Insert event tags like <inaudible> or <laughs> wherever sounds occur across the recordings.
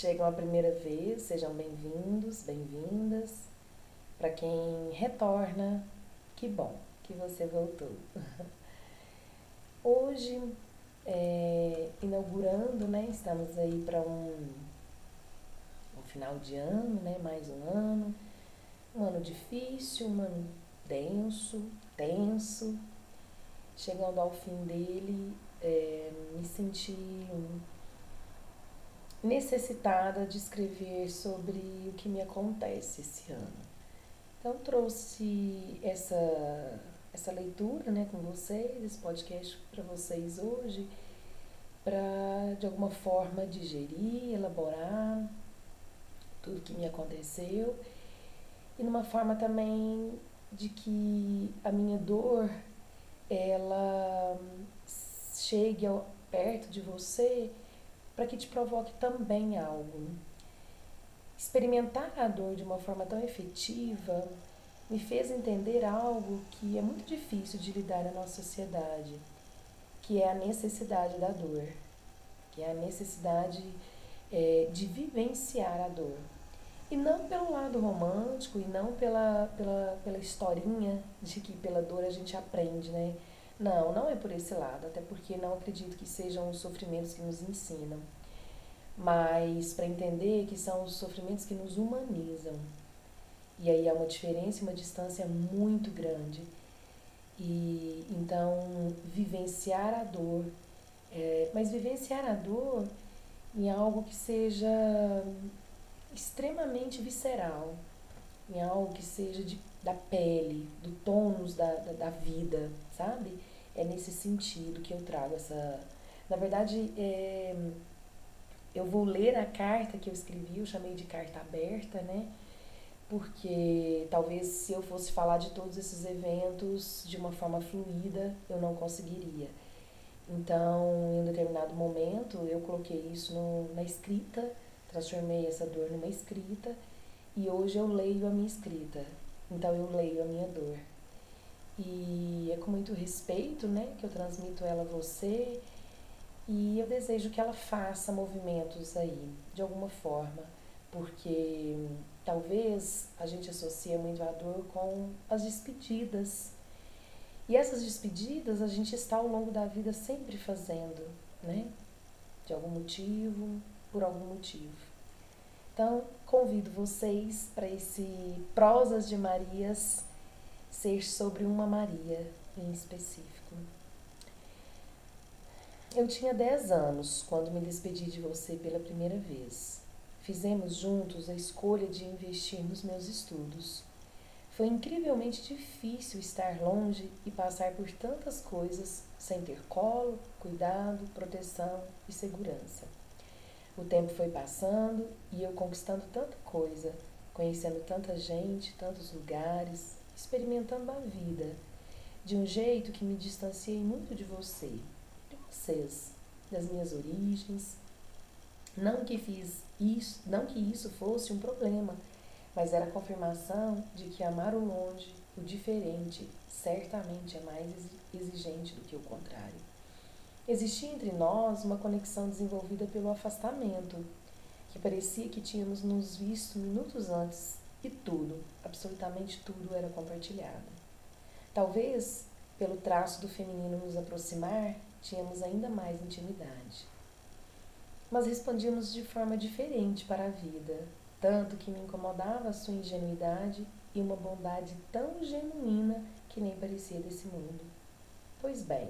chegam a primeira vez, sejam bem-vindos, bem-vindas. Para quem retorna, que bom que você voltou. Hoje, é, inaugurando, né? Estamos aí para um, um final de ano, né? Mais um ano. Um ano difícil, um ano denso, tenso. Chegando ao fim dele, é, me senti necessitada de escrever sobre o que me acontece esse ano. Então trouxe essa essa leitura, né, com vocês, esse podcast para vocês hoje, para de alguma forma digerir, elaborar tudo que me aconteceu e numa forma também de que a minha dor ela chegue ao, perto de você para que te provoque também algo. Experimentar a dor de uma forma tão efetiva me fez entender algo que é muito difícil de lidar na nossa sociedade, que é a necessidade da dor, que é a necessidade é, de vivenciar a dor. E não pelo lado romântico, e não pela, pela, pela historinha de que pela dor a gente aprende, né? Não, não é por esse lado, até porque não acredito que sejam os sofrimentos que nos ensinam, mas para entender que são os sofrimentos que nos humanizam. E aí há uma diferença, uma distância muito grande. E então vivenciar a dor, é, mas vivenciar a dor em algo que seja extremamente visceral, em algo que seja de, da pele, do tônus da, da, da vida, sabe? é nesse sentido que eu trago essa. Na verdade, é, eu vou ler a carta que eu escrevi, eu chamei de carta aberta, né? Porque talvez se eu fosse falar de todos esses eventos de uma forma fluida, eu não conseguiria. Então, em um determinado momento, eu coloquei isso no, na escrita, transformei essa dor numa escrita, e hoje eu leio a minha escrita. Então, eu leio a minha dor. E é com muito respeito, né, que eu transmito ela a você. E eu desejo que ela faça movimentos aí, de alguma forma, porque talvez a gente associe muito a dor com as despedidas. E essas despedidas a gente está ao longo da vida sempre fazendo, né? De algum motivo, por algum motivo. Então, convido vocês para esse Prosas de Marias ser sobre uma Maria em específico. Eu tinha 10 anos quando me despedi de você pela primeira vez. Fizemos juntos a escolha de investir nos meus estudos. Foi incrivelmente difícil estar longe e passar por tantas coisas sem ter colo, cuidado, proteção e segurança. O tempo foi passando e eu conquistando tanta coisa, conhecendo tanta gente, tantos lugares, experimentando a vida de um jeito que me distanciei muito de você, de vocês, das minhas origens. Não que fiz isso, não que isso fosse um problema, mas era a confirmação de que amar o longe, o diferente, certamente é mais exigente do que o contrário. Existia entre nós uma conexão desenvolvida pelo afastamento, que parecia que tínhamos nos visto minutos antes e tudo, absolutamente tudo era compartilhado. Talvez, pelo traço do feminino nos aproximar, tínhamos ainda mais intimidade. Mas respondíamos de forma diferente para a vida, tanto que me incomodava a sua ingenuidade e uma bondade tão genuína que nem parecia desse mundo. Pois bem,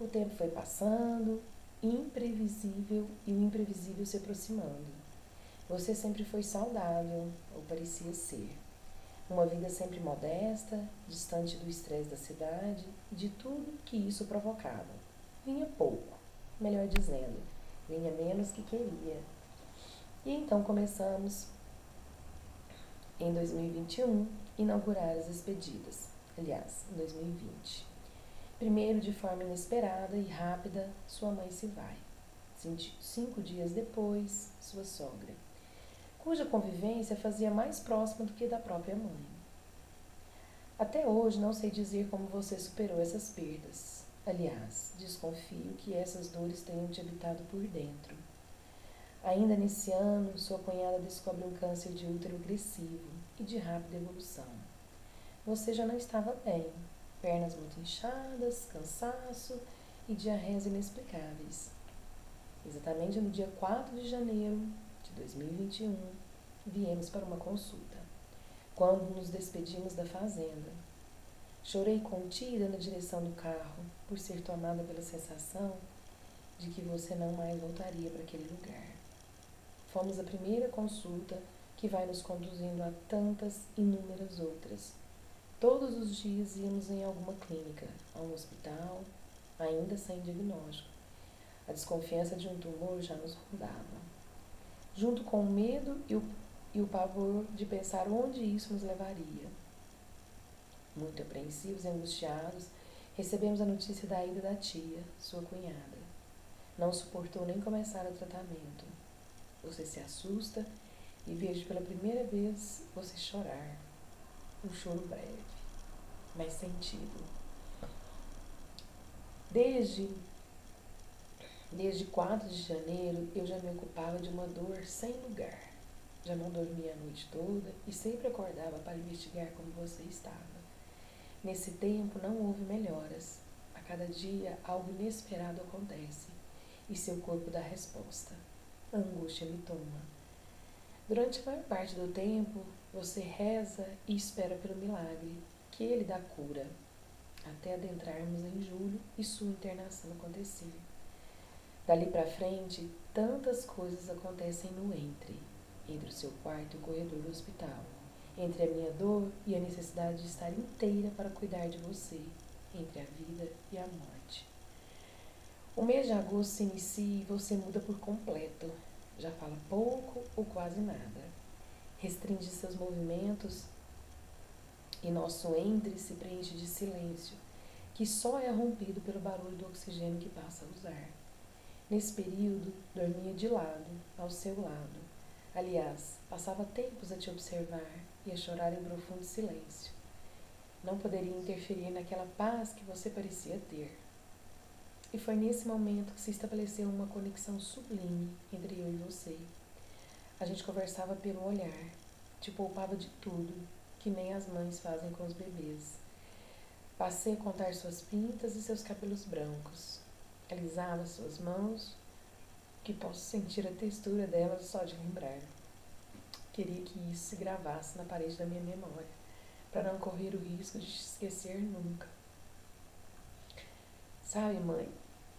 o tempo foi passando, imprevisível e o imprevisível se aproximando. Você sempre foi saudável, ou parecia ser. Uma vida sempre modesta, distante do estresse da cidade e de tudo que isso provocava. Vinha pouco, melhor dizendo, vinha menos que queria. E então começamos, em 2021, inaugurar as despedidas. Aliás, em 2020. Primeiro, de forma inesperada e rápida, sua mãe se vai. Cinco dias depois, sua sogra cuja convivência fazia mais próxima do que da própria mãe. Até hoje não sei dizer como você superou essas perdas. Aliás, desconfio que essas dores tenham te habitado por dentro. Ainda nesse ano, sua cunhada descobre um câncer de útero agressivo e de rápida evolução. Você já não estava bem, pernas muito inchadas, cansaço e diarreias inexplicáveis. Exatamente no dia 4 de janeiro de 2021, viemos para uma consulta, quando nos despedimos da fazenda. Chorei contida na direção do carro, por ser tomada pela sensação de que você não mais voltaria para aquele lugar. Fomos a primeira consulta que vai nos conduzindo a tantas inúmeras outras. Todos os dias íamos em alguma clínica, a um hospital, ainda sem diagnóstico. A desconfiança de um tumor já nos rondava. Junto com o medo e o, e o pavor de pensar onde isso nos levaria. Muito apreensivos e angustiados, recebemos a notícia da ida da tia, sua cunhada. Não suportou nem começar o tratamento. Você se assusta e vejo pela primeira vez você chorar. Um choro breve, mas sentido. Desde desde 4 de janeiro eu já me ocupava de uma dor sem lugar. Já não dormia a noite toda e sempre acordava para investigar como você estava. Nesse tempo não houve melhoras. A cada dia algo inesperado acontece e seu corpo dá resposta. A angústia me toma Durante a maior parte do tempo, você reza e espera pelo milagre, que ele dá cura, até adentrarmos em julho e sua internação acontecer. Dali para frente, tantas coisas acontecem no entre, entre o seu quarto e o corredor do hospital, entre a minha dor e a necessidade de estar inteira para cuidar de você, entre a vida e a morte. O mês de agosto se inicia e você muda por completo, já fala pouco ou quase nada. Restringe seus movimentos e nosso entre se preenche de silêncio, que só é rompido pelo barulho do oxigênio que passa a usar. Nesse período, dormia de lado, ao seu lado. Aliás, passava tempos a te observar e a chorar em profundo silêncio. Não poderia interferir naquela paz que você parecia ter. E foi nesse momento que se estabeleceu uma conexão sublime entre eu e você. A gente conversava pelo olhar, te poupava de tudo, que nem as mães fazem com os bebês. Passei a contar suas pintas e seus cabelos brancos. Alisava suas mãos, que posso sentir a textura delas só de lembrar. Queria que isso se gravasse na parede da minha memória, para não correr o risco de te esquecer nunca. Sabe, mãe,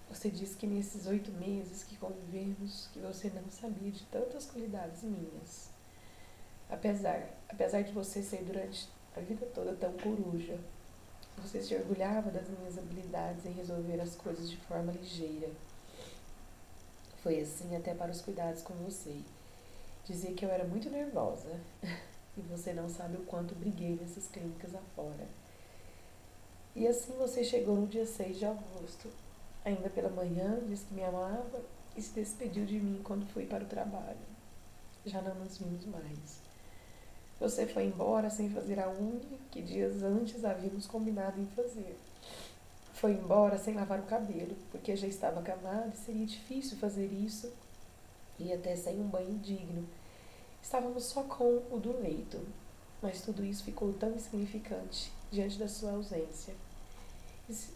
você disse que nesses oito meses que convivemos, que você não sabia de tantas qualidades minhas. Apesar, apesar de você ser durante a vida toda tão coruja, você se orgulhava das minhas habilidades em resolver as coisas de forma ligeira. Foi assim até para os cuidados com você. Dizia que eu era muito nervosa. <laughs> e você não sabe o quanto briguei nessas clínicas afora. E assim você chegou no dia 6 de agosto. Ainda pela manhã, disse que me amava e se despediu de mim quando fui para o trabalho. Já não nos vimos mais. Você foi embora sem fazer a unha que dias antes havíamos combinado em fazer. Foi embora sem lavar o cabelo, porque já estava acabado e seria difícil fazer isso e até sem um banho digno. Estávamos só com o do leito, mas tudo isso ficou tão insignificante diante da sua ausência.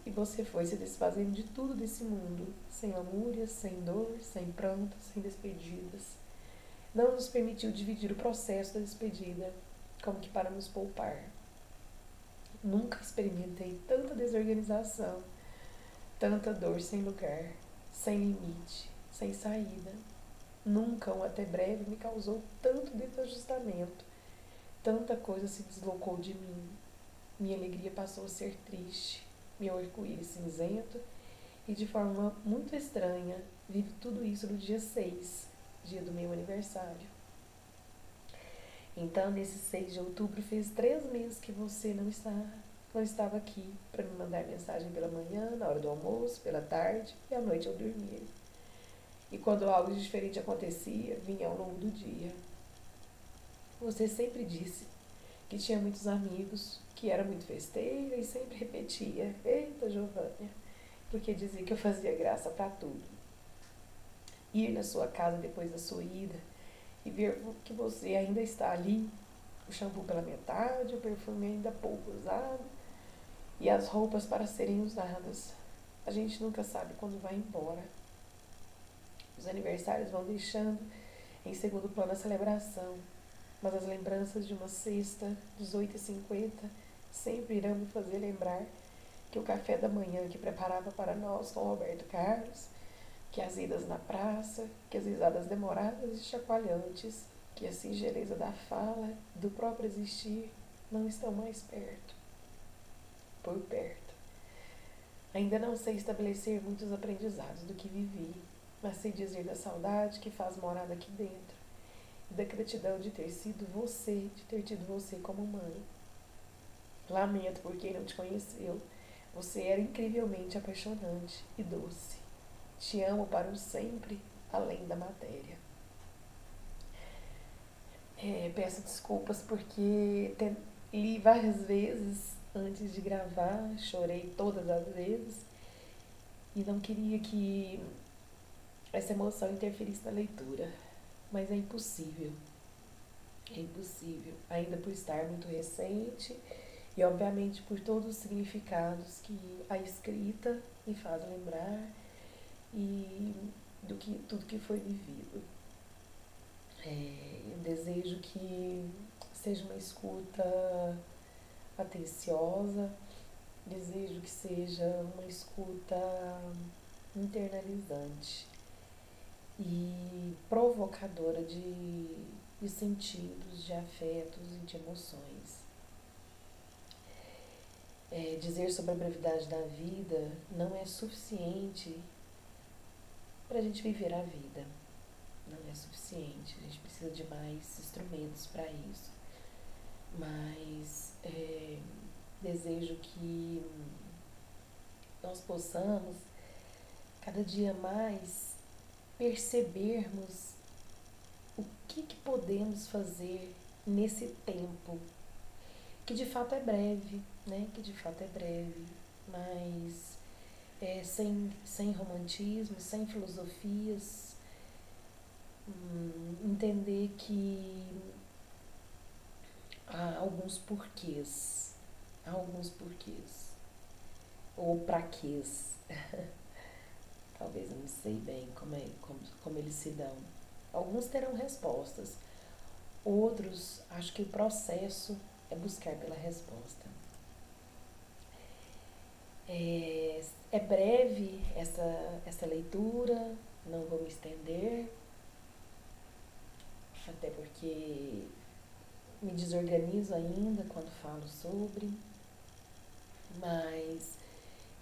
E você foi se desfazendo de tudo desse mundo, sem lamúrias, sem dor, sem pranto, sem despedidas. Não nos permitiu dividir o processo da despedida, como que para nos poupar. Nunca experimentei tanta desorganização, tanta dor sem lugar, sem limite, sem saída. Nunca um até breve me causou tanto desajustamento. Tanta coisa se deslocou de mim, minha alegria passou a ser triste, meu arco-íris cinzento, e de forma muito estranha, vivo tudo isso no dia 6, dia do meu aniversário. Então, nesse 6 de outubro, fez três meses que você não, está, não estava aqui para me mandar mensagem pela manhã, na hora do almoço, pela tarde e à noite ao dormir. E quando algo diferente acontecia, vinha ao longo do dia. Você sempre disse que tinha muitos amigos, que era muito festeira e sempre repetia: Eita, Giovânia, porque dizia que eu fazia graça para tudo. Ir na sua casa depois da sua ida e ver que você ainda está ali, o shampoo pela metade, o perfume ainda pouco usado e as roupas para serem usadas. A gente nunca sabe quando vai embora. Os aniversários vão deixando em segundo plano a celebração, mas as lembranças de uma sexta, 18h50, sempre irão me fazer lembrar que o café da manhã que preparava para nós com Roberto Carlos, que as idas na praça, que as risadas demoradas e chacoalhantes, que a singeleza da fala, do próprio existir, não estão mais perto. Por perto. Ainda não sei estabelecer muitos aprendizados do que vivi, mas sei dizer da saudade que faz morada aqui dentro da gratidão de ter sido você, de ter tido você como mãe. Lamento por quem não te conheceu. Você era incrivelmente apaixonante e doce. Te amo para o sempre, além da matéria. É, peço desculpas porque te, li várias vezes antes de gravar, chorei todas as vezes e não queria que essa emoção interferisse na leitura, mas é impossível. É impossível, ainda por estar muito recente e, obviamente, por todos os significados que a escrita me faz lembrar e do que tudo que foi vivido. É, eu desejo que seja uma escuta atenciosa, desejo que seja uma escuta internalizante e provocadora de, de sentidos, de afetos e de emoções. É, dizer sobre a brevidade da vida não é suficiente para a gente viver a vida. Não é suficiente, a gente precisa de mais instrumentos para isso. Mas é, desejo que nós possamos cada dia mais percebermos o que, que podemos fazer nesse tempo, que de fato é breve, né? Que de fato é breve, mas é, sem, sem romantismo, sem filosofias, hum, entender que há alguns porquês, há alguns porquês, ou praquês. <laughs> Talvez eu não sei bem como, é, como, como eles se dão. Alguns terão respostas, outros acho que o processo é buscar pela resposta. É, é breve essa, essa leitura, não vou me estender, até porque me desorganizo ainda quando falo sobre, mas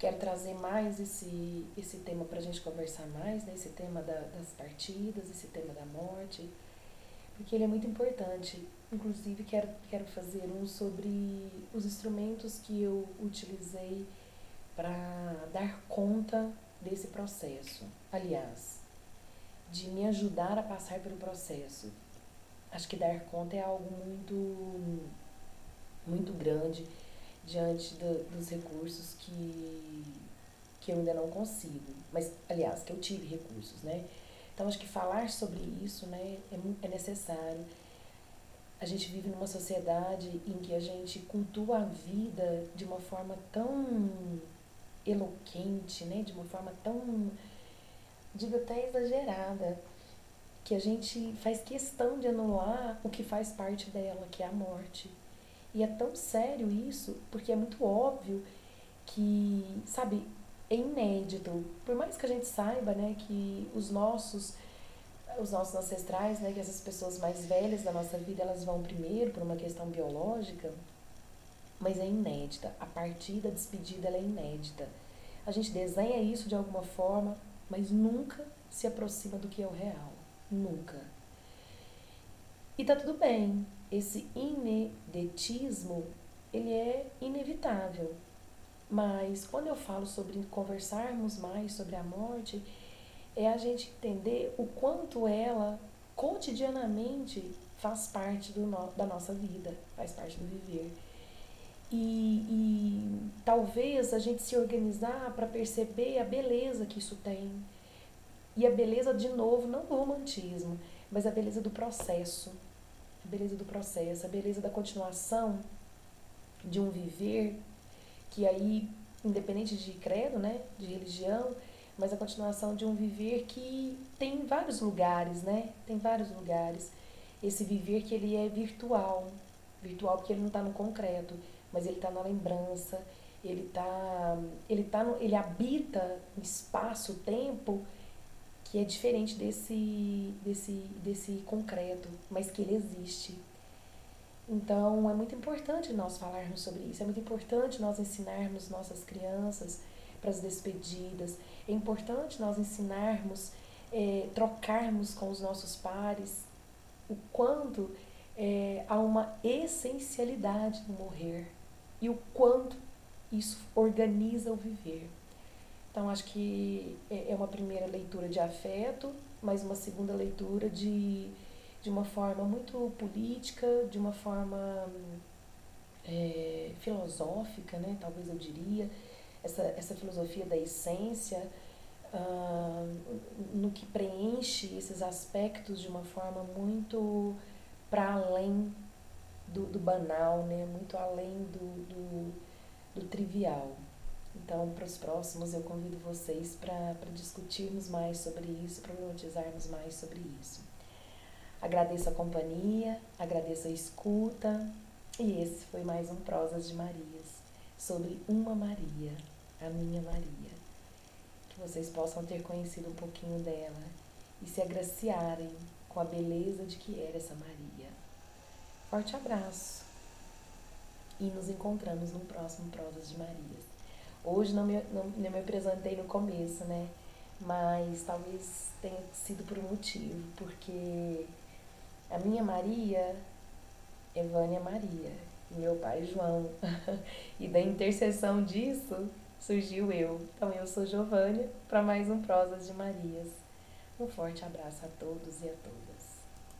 quero trazer mais esse, esse tema para a gente conversar mais, né? esse tema da, das partidas, esse tema da morte, porque ele é muito importante. Inclusive, quero, quero fazer um sobre os instrumentos que eu utilizei para dar conta desse processo. Aliás, de me ajudar a passar pelo processo. Acho que dar conta é algo muito, muito grande diante do, dos recursos que, que eu ainda não consigo. Mas, aliás, que eu tive recursos, né? Então, acho que falar sobre isso né, é, é necessário. A gente vive numa sociedade em que a gente cultua a vida de uma forma tão eloquente, né? De uma forma tão, digo até exagerada, que a gente faz questão de anular o que faz parte dela, que é a morte. E é tão sério isso, porque é muito óbvio que, sabe, é inédito. Por mais que a gente saiba, né, que os nossos os nossos ancestrais, né, que essas pessoas mais velhas da nossa vida, elas vão primeiro por uma questão biológica, mas é inédita. A partida, a despedida, ela é inédita. A gente desenha isso de alguma forma, mas nunca se aproxima do que é o real. Nunca. E tá tudo bem esse inedetismo, ele é inevitável. Mas quando eu falo sobre conversarmos mais sobre a morte, é a gente entender o quanto ela cotidianamente faz parte do no, da nossa vida, faz parte do viver. e, e talvez a gente se organizar para perceber a beleza que isso tem. E a beleza, de novo, não do romantismo, mas a beleza do processo. A beleza do processo, a beleza da continuação de um viver que aí, independente de credo, né, de religião, mas a continuação de um viver que tem vários lugares, né? Tem vários lugares. Esse viver que ele é virtual, virtual porque ele não está no concreto, mas ele está na lembrança, ele tá, ele tá no, ele habita um espaço, tempo que é diferente desse, desse, desse concreto, mas que ele existe. Então é muito importante nós falarmos sobre isso, é muito importante nós ensinarmos nossas crianças para as despedidas, é importante nós ensinarmos, é, trocarmos com os nossos pares o quanto é, há uma essencialidade no morrer e o quanto isso organiza o viver. Então, acho que é, é uma primeira leitura de afeto, mas uma segunda leitura de, de uma forma muito política, de uma forma é, filosófica, né? talvez eu diria, essa, essa filosofia da essência, uh, no que preenche esses aspectos de uma forma muito para além do, do banal, né? muito além do, do, do trivial. Então, para os próximos, eu convido vocês para discutirmos mais sobre isso, problematizarmos mais sobre isso. Agradeço a companhia, agradeço a escuta, e esse foi mais um Prosas de Marias, sobre uma Maria, a minha Maria. Que vocês possam ter conhecido um pouquinho dela e se agraciarem com a beleza de que era essa Maria. Forte abraço e nos encontramos no próximo Prosas de Marias. Hoje não me, não, não me apresentei no começo, né? Mas talvez tenha sido por um motivo, porque a minha Maria é Vânia Maria, e meu pai João. <laughs> e da interseção disso surgiu eu. Então eu sou Giovânia para mais um Prosas de Marias. Um forte abraço a todos e a todas.